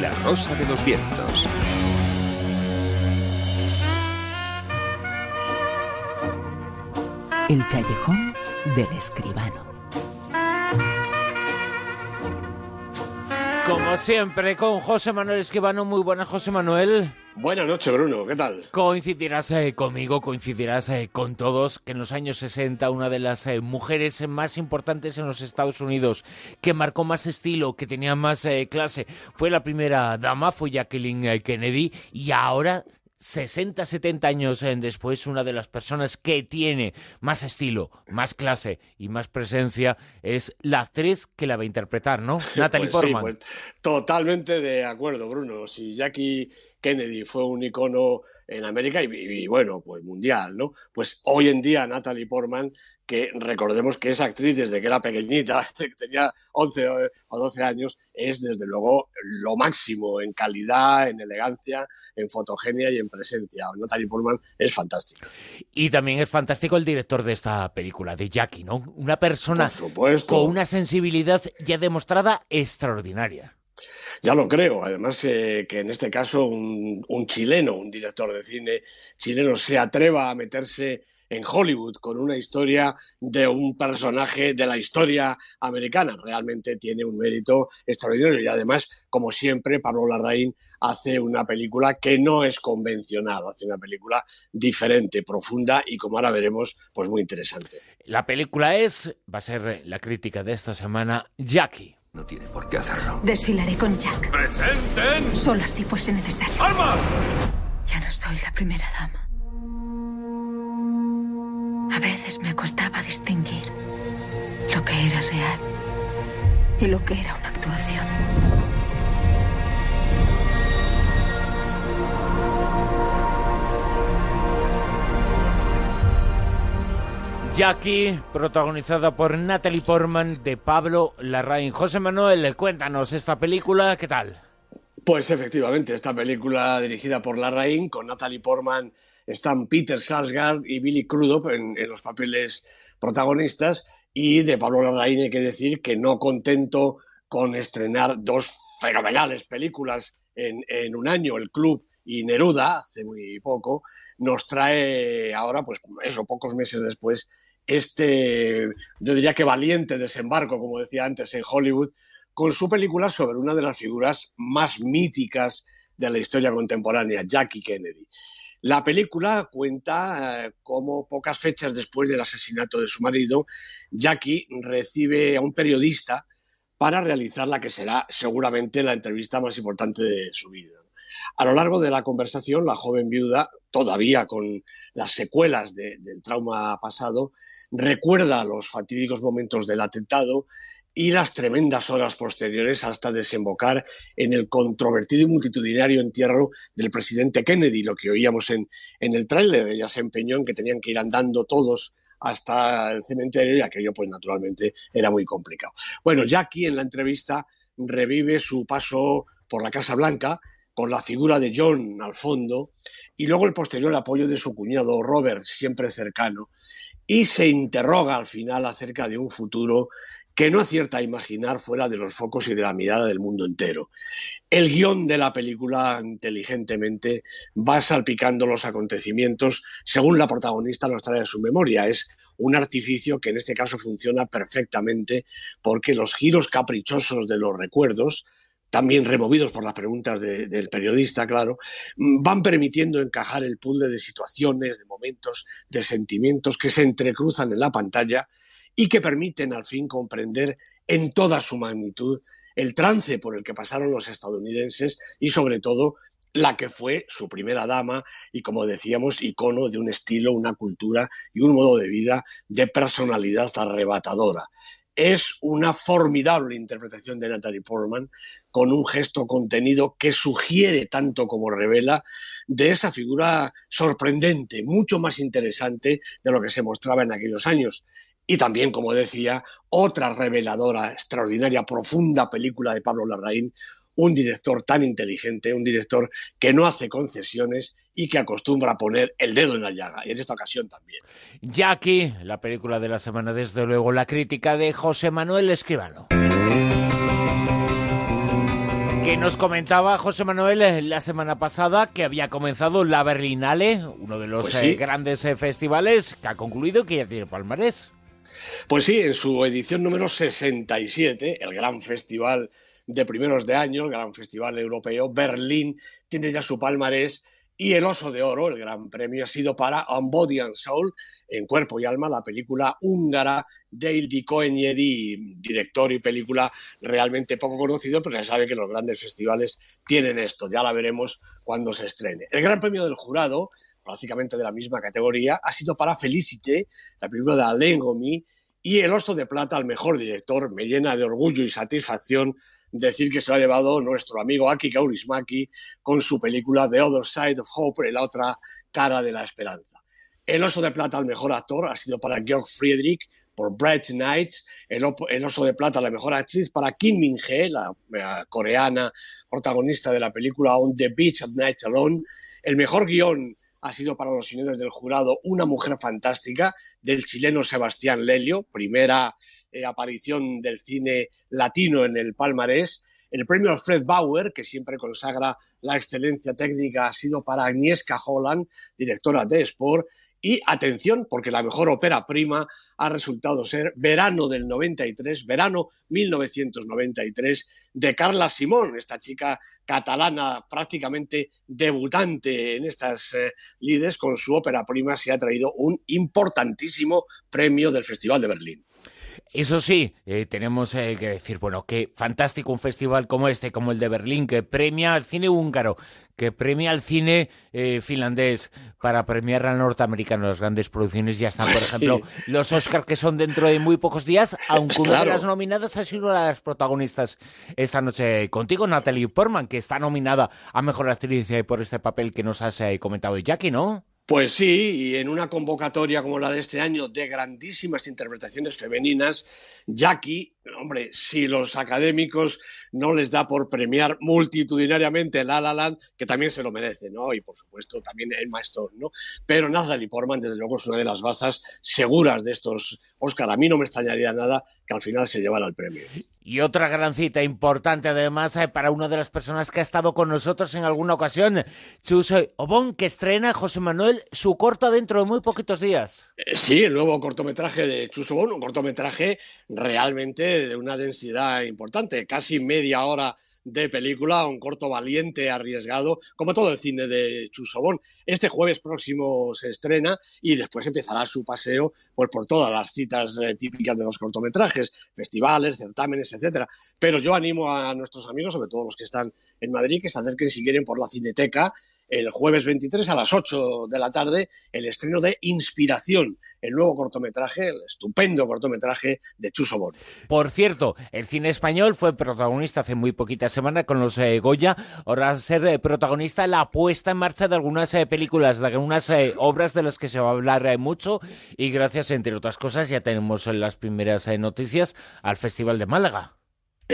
La Rosa de los Vientos. El callejón del escribano. Como siempre, con José Manuel Escribano. Muy buenas, José Manuel. Buenas noches, Bruno. ¿Qué tal? Coincidirás eh, conmigo, coincidirás eh, con todos, que en los años 60 una de las eh, mujeres más importantes en los Estados Unidos, que marcó más estilo, que tenía más clase, fue la primera dama, fue Jacqueline Kennedy, y ahora 60, 70 años después, una de las personas que tiene más estilo, más clase y más presencia es la actriz que la va a interpretar, ¿no? Natalie pues Portman. pues, totalmente de acuerdo, Bruno. Si Jackie Kennedy fue un icono en América y, bueno, pues mundial, ¿no? Pues hoy en día Natalie Portman, que recordemos que es actriz desde que era pequeñita, que tenía 11 o 12 años, es desde luego lo máximo en calidad, en elegancia, en fotogenia y en presencia. Natalie Portman es fantástica. Y también es fantástico el director de esta película, de Jackie, ¿no? Una persona con una sensibilidad ya demostrada extraordinaria. Ya lo creo. Además, eh, que en este caso un, chileno, un director de cine chileno, se atreva a meterse en Hollywood con una historia de un personaje de la historia americana. Realmente tiene un mérito extraordinario. Y además, como siempre, Pablo Larraín hace una película que no es convencional, hace una película diferente, profunda y, como ahora veremos, pues muy interesante. La película es, va a ser la crítica de esta semana, Jackie. No tiene por qué hacerlo. Desfilaré con Jack. ¡Presenten! Solo si fuese necesario. ¡Armas! Ya no soy la primera dama. A veces me costaba distinguir lo que era real y lo que era una actuación. Jackie, protagonizada por Natalie Portman de Pablo Larraín. José Manuel, cuéntanos esta película, ¿qué tal? Pues efectivamente, esta película dirigida por Larraín, con Natalie Portman, están Peter Sarsgaard y Billy Crudup en, los papeles protagonistas, y de Pablo Larraín hay que decir que no contento con estrenar dos fenomenales películas en, en un año, El Club y Neruda, hace muy poco, nos trae ahora, pues eso, pocos meses después, este, yo diría que valiente desembarco, como decía antes, en Hollywood, con su película sobre una de las figuras más míticas de la historia contemporánea, Jackie Kennedy. La película cuenta eh, cómo pocas fechas después del asesinato de su marido, Jackie recibe a un periodista para realizar la que será seguramente la entrevista más importante de su vida. A lo largo de la conversación, la joven viuda, todavía con las secuelas del trauma pasado, recuerda los fatídicos momentos del atentado y las tremendas horas posteriores hasta desembocar en el controvertido y multitudinario entierro del presidente Kennedy, lo que oíamos en, en el tráiler. Ella se empeñó en que tenían que ir andando todos hasta el cementerio y aquello pues naturalmente era muy complicado. Bueno, Jackie en la entrevista revive su paso por la Casa Blanca con la figura de John al fondo y luego el posterior apoyo de su cuñado Robert, siempre cercano, y se interroga al final acerca de un futuro que no acierta a imaginar fuera de los focos y de la mirada del mundo entero. El guion de la película inteligentemente va salpicando los acontecimientos según la protagonista nos trae a su memoria. Es un artificio que en este caso funciona perfectamente porque los giros caprichosos de los recuerdos también removidos por las preguntas del periodista, claro, van permitiendo encajar el puzzle de situaciones, de momentos, de sentimientos que se entrecruzan en la pantalla y que permiten al fin comprender en toda su magnitud el trance por el que pasaron los estadounidenses y sobre todo la que fue su primera dama y, como decíamos, icono de un estilo, una cultura y un modo de vida de personalidad arrebatadora es una formidable interpretación de Natalie Portman con un gesto contenido que sugiere tanto como revela de esa figura sorprendente, mucho más interesante de lo que se mostraba en aquellos años. Y también, como decía, otra reveladora, extraordinaria, profunda película de Pablo Larraín, un director tan inteligente, un director que no hace concesiones y que acostumbra a poner el dedo en la llaga, y en esta ocasión también. Jackie, la película de la semana, desde luego, la crítica de José Manuel Escribano. Que nos comentaba José Manuel eh, la semana pasada que había comenzado la Berlinale, uno de los Pues eh, grandes eh, festivales que ha concluido y que ya tiene palmarés. Pues sí, en su edición número 67, el gran festival de primeros de año, el gran festival europeo, Berlín, tiene ya su palmarés y el Oso de Oro, el gran premio, ha sido para On Body and Soul, en Cuerpo y Alma, la película húngara de Ildiko Enyedi, director y película realmente poco conocido, pero ya sabe que los grandes festivales tienen esto, ya la veremos cuando se estrene. El gran premio del jurado, prácticamente de la misma categoría, ha sido para Felicité, la película de Alain y el Oso de Plata al mejor director. Me llena de orgullo y satisfacción decir que se lo ha llevado nuestro amigo Aki Kaurismäki con su película The Other Side of Hope, la otra cara de la esperanza. El Oso de Plata al mejor actor ha sido para Georg Friedrich por Bright Nights, el, Oso de Plata la mejor actriz para Kim Min-hee, la, la coreana protagonista de la película On the Beach at Night Alone. El mejor guion ha sido para los señores del jurado Una mujer fantástica del chileno Sebastián Lelio, primera eh, aparición del cine latino en el palmarés. El premio Alfred Bauer, que siempre consagra la excelencia técnica, ha sido para Agnieszka Holland, directora de Sport. Y atención, porque la mejor ópera prima ha resultado ser Verano del 93, Verano 1993, de Carla Simón, esta chica catalana prácticamente debutante en estas eh, lides, con su ópera prima se ha traído un importantísimo premio del Festival de Berlín. Eso sí, eh, tenemos eh, que decir, bueno, que fantástico un festival como este, como el de Berlín, que premia al cine húngaro, que premia al cine eh, finlandés, para premiar al norteamericano. Las grandes producciones ya están, por Pues ejemplo, los Oscars que son dentro de muy pocos días, aunque una de Claro. las nominadas ha sido una de las protagonistas esta noche contigo, Natalie Portman, que está nominada a Mejor Actriz eh, por este papel que nos has eh, comentado, Jackie, ¿no? Pues sí, y en una convocatoria como la de este año de grandísimas interpretaciones femeninas, Jackie, hombre, si los académicos no les da por premiar multitudinariamente La La Land, que también se lo merece, ¿no? Y por supuesto también Emma Stone, ¿no? Pero Natalie Portman, desde luego, es una de las bazas seguras de estos Oscar. A mí no me extrañaría nada que al final se llevara el premio. Y otra gran cita importante, además, eh, para una de las personas que ha estado con nosotros en alguna ocasión, Chus Obón, que estrena José Manuel su corta dentro de muy poquitos días. Eh, Sí, el nuevo cortometraje de Chuso Bon, un cortometraje realmente de una densidad importante, casi media hora de película, un corto valiente, arriesgado, como todo el cine de Chuso Bon. Este jueves próximo se estrena y después empezará su paseo pues, por todas las citas eh, típicas de los cortometrajes, festivales, certámenes, etcétera. Pero yo animo a nuestros amigos, sobre todo los que están en Madrid, que se acerquen si quieren por la Cineteca el jueves 23 a las 8 de la tarde el estreno de Inspiración, el nuevo cortometraje, el estupendo cortometraje de Chuso Bon. Por cierto, el cine español fue protagonista hace muy poquita semana con los eh, Goya. Ahora ser eh, protagonista la puesta en marcha de algunas eh, películas, de algunas eh, obras de las que se va a hablar eh, mucho. Y gracias, entre otras cosas, ya tenemos las primeras noticias al Festival de Málaga.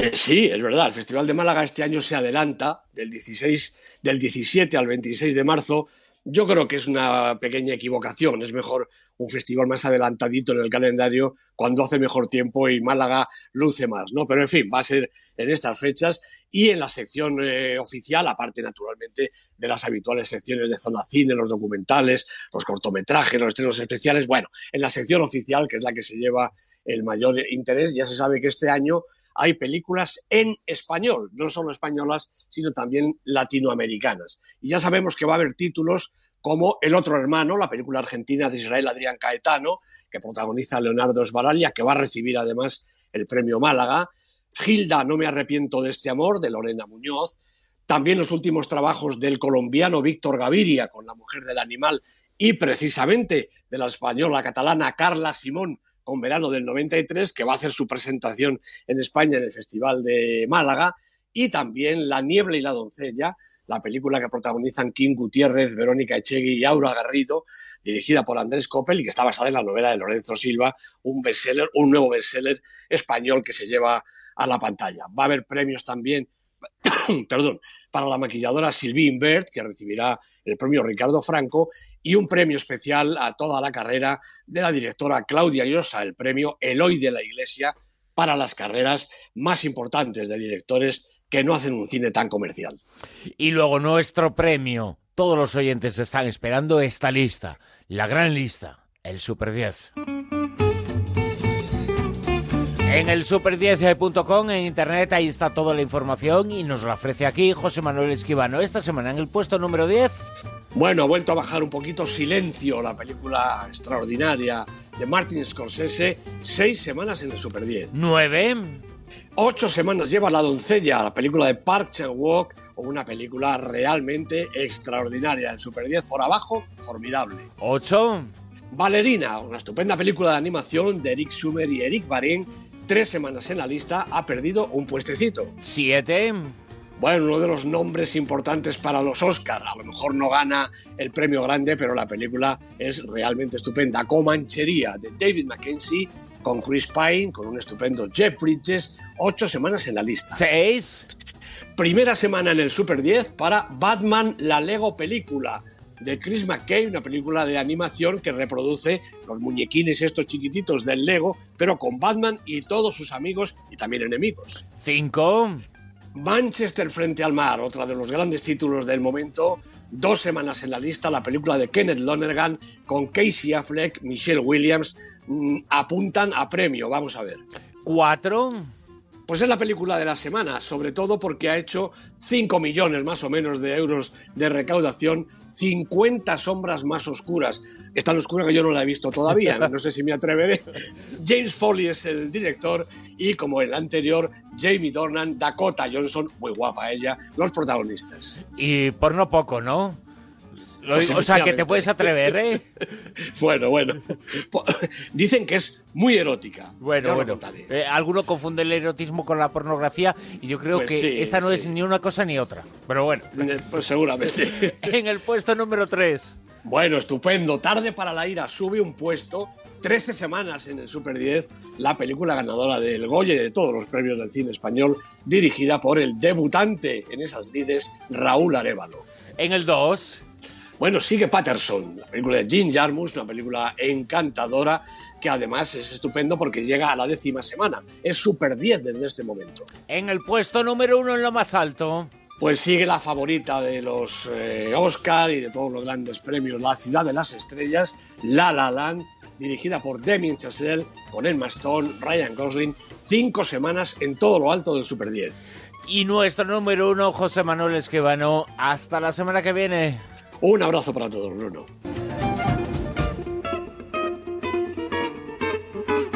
Eh, sí, es verdad, el Festival de Málaga este año se adelanta del 16, del 17 al 26 de marzo. Yo creo que es una pequeña equivocación, es mejor un festival más adelantadito en el calendario cuando hace mejor tiempo y Málaga luce más, ¿no? Pero en fin, va a ser en estas fechas y en la sección eh, oficial, aparte naturalmente de las habituales secciones de zona cine, los documentales, los cortometrajes, los estrenos especiales, bueno, en la sección oficial, que es la que se lleva el mayor interés, ya se sabe que este año hay películas en español, no solo españolas, sino también latinoamericanas. Y ya sabemos que va a haber títulos como El otro hermano, la película argentina de Israel Adrián Caetano, que protagoniza Leonardo Sbaraglia, que va a recibir además el premio Málaga. Gilda, no me arrepiento de este amor, de Lorena Muñoz. También los últimos trabajos del colombiano Víctor Gaviria con La mujer del animal y precisamente de la española catalana Carla Simón con Verano del 93, que va a hacer su presentación en España en el Festival de Málaga, y también La niebla y la doncella, la película que protagonizan Kim Gutiérrez, Verónica Echegui y Aura Garrido, dirigida por Andrés Coppel y que está basada en la novela de Lorenzo Silva, un bestseller, un nuevo bestseller español que se lleva a la pantalla. Va a haber premios también, perdón, para la maquilladora Sylvie Imbert, que recibirá el premio Ricardo Franco, y un premio especial a toda la carrera de la directora Claudia Llosa, el premio Eloy de la Iglesia, para las carreras más importantes de directores que no hacen un cine tan comercial. Y luego nuestro premio. Todos los oyentes están esperando esta lista, la gran lista, el Super 10. En el super10.com, en internet, ahí está toda la información y nos la ofrece aquí José Manuel Esquivano. Esta semana en el puesto número 10. Bueno, ha vuelto a bajar un poquito Silencio, la película extraordinaria de Martin Scorsese, seis semanas en el Super 10. Nueve. Ocho semanas lleva La doncella, la película de Park Chan-wook, una película realmente extraordinaria. El Super 10 por abajo, formidable. Ocho. Valerina, una estupenda película de animación de Eric Schumer y Eric Barin, tres semanas en la lista, ha perdido un puestecito. Siete. Bueno, uno de los nombres importantes para los Oscars. A lo mejor no gana el premio grande, pero la película es realmente estupenda. Comanchería de David Mackenzie con Chris Pine, con un estupendo Jeff Bridges, ocho semanas en la lista. Seis. Primera semana en el Super 10 para Batman, la Lego película de Chris McKay, una película de animación que reproduce los muñequines estos chiquititos del Lego, pero con Batman y todos sus amigos y también enemigos. Cinco. Manchester frente al mar, otra de los grandes títulos del momento. Dos semanas en la lista, la película de Kenneth Lonergan con Casey Affleck, Michelle Williams, mm, apuntan a premio, vamos a ver. Cuatro. Pues es la película de la semana, sobre todo porque ha hecho 5 millones más o menos de euros de recaudación 50 sombras más oscuras. Es tan oscura que yo no la he visto todavía, no sé si me atreveré. James Foley es el director y como el anterior, Jamie Dornan, Dakota Johnson, muy guapa ella, los protagonistas. Y por no poco, ¿no? O sea, que te puedes atrever, ¿eh? bueno, bueno. Dicen que es muy erótica. Bueno, bueno. Eh, alguno confunde el erotismo con la pornografía y yo creo Pues que sí, esta no es ni una cosa ni otra. Pero bueno. Eh, Pues seguramente. En el puesto número 3. Bueno, estupendo. Tarde para la ira sube un puesto. 13 semanas en el Super 10, la película ganadora del Goya y de todos los premios del cine español, dirigida por el debutante en esas lides, Raúl Arevalo. En el 2. Bueno, sigue Patterson, la película de Jim Jarmusch, una película encantadora que además es estupendo porque llega a la décima semana. Es Super 10 desde este momento. En el puesto número 1 en lo más alto. Pues sigue la favorita de los eh, Oscar y de todos los grandes premios, La ciudad de las estrellas, La La Land, dirigida por Damien Chazelle, con Emma Stone, Ryan Gosling, cinco semanas en todo lo alto del Super 10. Y nuestro número 1, José Manuel Esquivano. Hasta la semana que viene. Un abrazo para todos, Bruno.